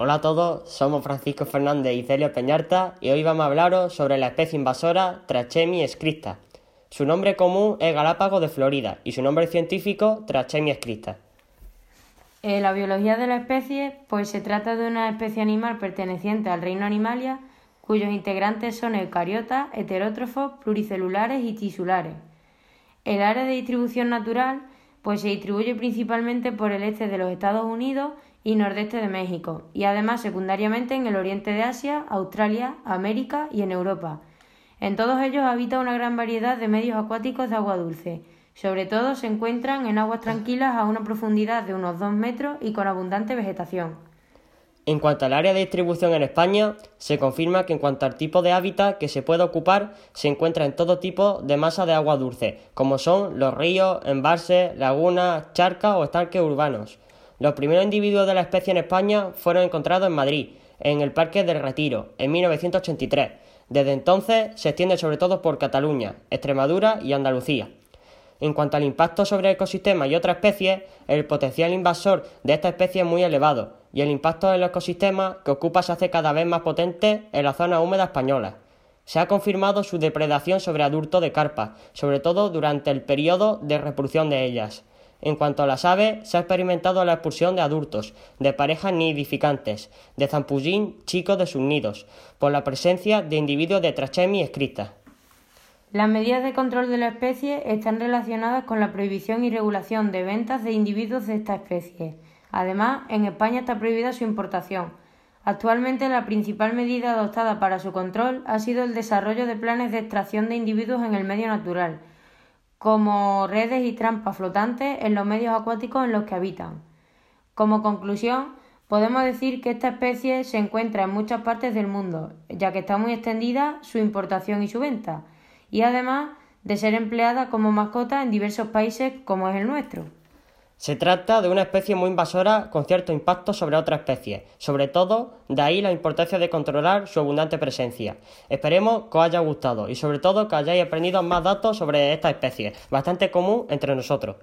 Hola a todos, somos Francisco Fernández y Celia Peñarta y hoy vamos a hablaros sobre la especie invasora Trachemi scripta. Su nombre común es Galápago de Florida y su nombre científico Trachemi scripta. En la biología de la especie, pues se trata de una especie animal perteneciente al reino Animalia, cuyos integrantes son eucariotas, heterótrofos, pluricelulares y tisulares. El área de distribución natural pues se distribuye principalmente por el este de los Estados Unidos y nordeste de México, y además secundariamente en el oriente de Asia, Australia, América y en Europa. En todos ellos habita una gran variedad de medios acuáticos de agua dulce. Sobre todo se encuentran en aguas tranquilas a una profundidad de unos 2 metros y con abundante vegetación. En cuanto al área de distribución en España, se confirma que en cuanto al tipo de hábitat que se puede ocupar, se encuentra en todo tipo de masa de agua dulce, como son los ríos, embalses, lagunas, charcas o estanques urbanos. Los primeros individuos de la especie en España fueron encontrados en Madrid, en el Parque del Retiro, en 1983. Desde entonces se extiende sobre todo por Cataluña, Extremadura y Andalucía. En cuanto al impacto sobre el ecosistema y otras especies, el potencial invasor de esta especie es muy elevado y el impacto en el ecosistema que ocupa se hace cada vez más potente en la zona húmeda española. Se ha confirmado su depredación sobre adultos de carpa, sobre todo durante el periodo de reproducción de ellas. En cuanto a las aves, se ha experimentado la expulsión de adultos, de parejas nidificantes, de zampullín chicos de sus nidos, por la presencia de individuos de Trachemi escrita. Las medidas de control de la especie están relacionadas con la prohibición y regulación de ventas de individuos de esta especie. Además, en España está prohibida su importación. Actualmente la principal medida adoptada para su control ha sido el desarrollo de planes de extracción de individuos en el medio natural, como redes y trampas flotantes en los medios acuáticos en los que habitan. Como conclusión, podemos decir que esta especie se encuentra en muchas partes del mundo, ya que está muy extendida su importación y su venta, y además de ser empleada como mascota en diversos países como es el nuestro. Se trata de una especie muy invasora con cierto impacto sobre otras especies, sobre todo de ahí la importancia de controlar su abundante presencia. Esperemos que os haya gustado y sobre todo que hayáis aprendido más datos sobre esta especie, bastante común entre nosotros.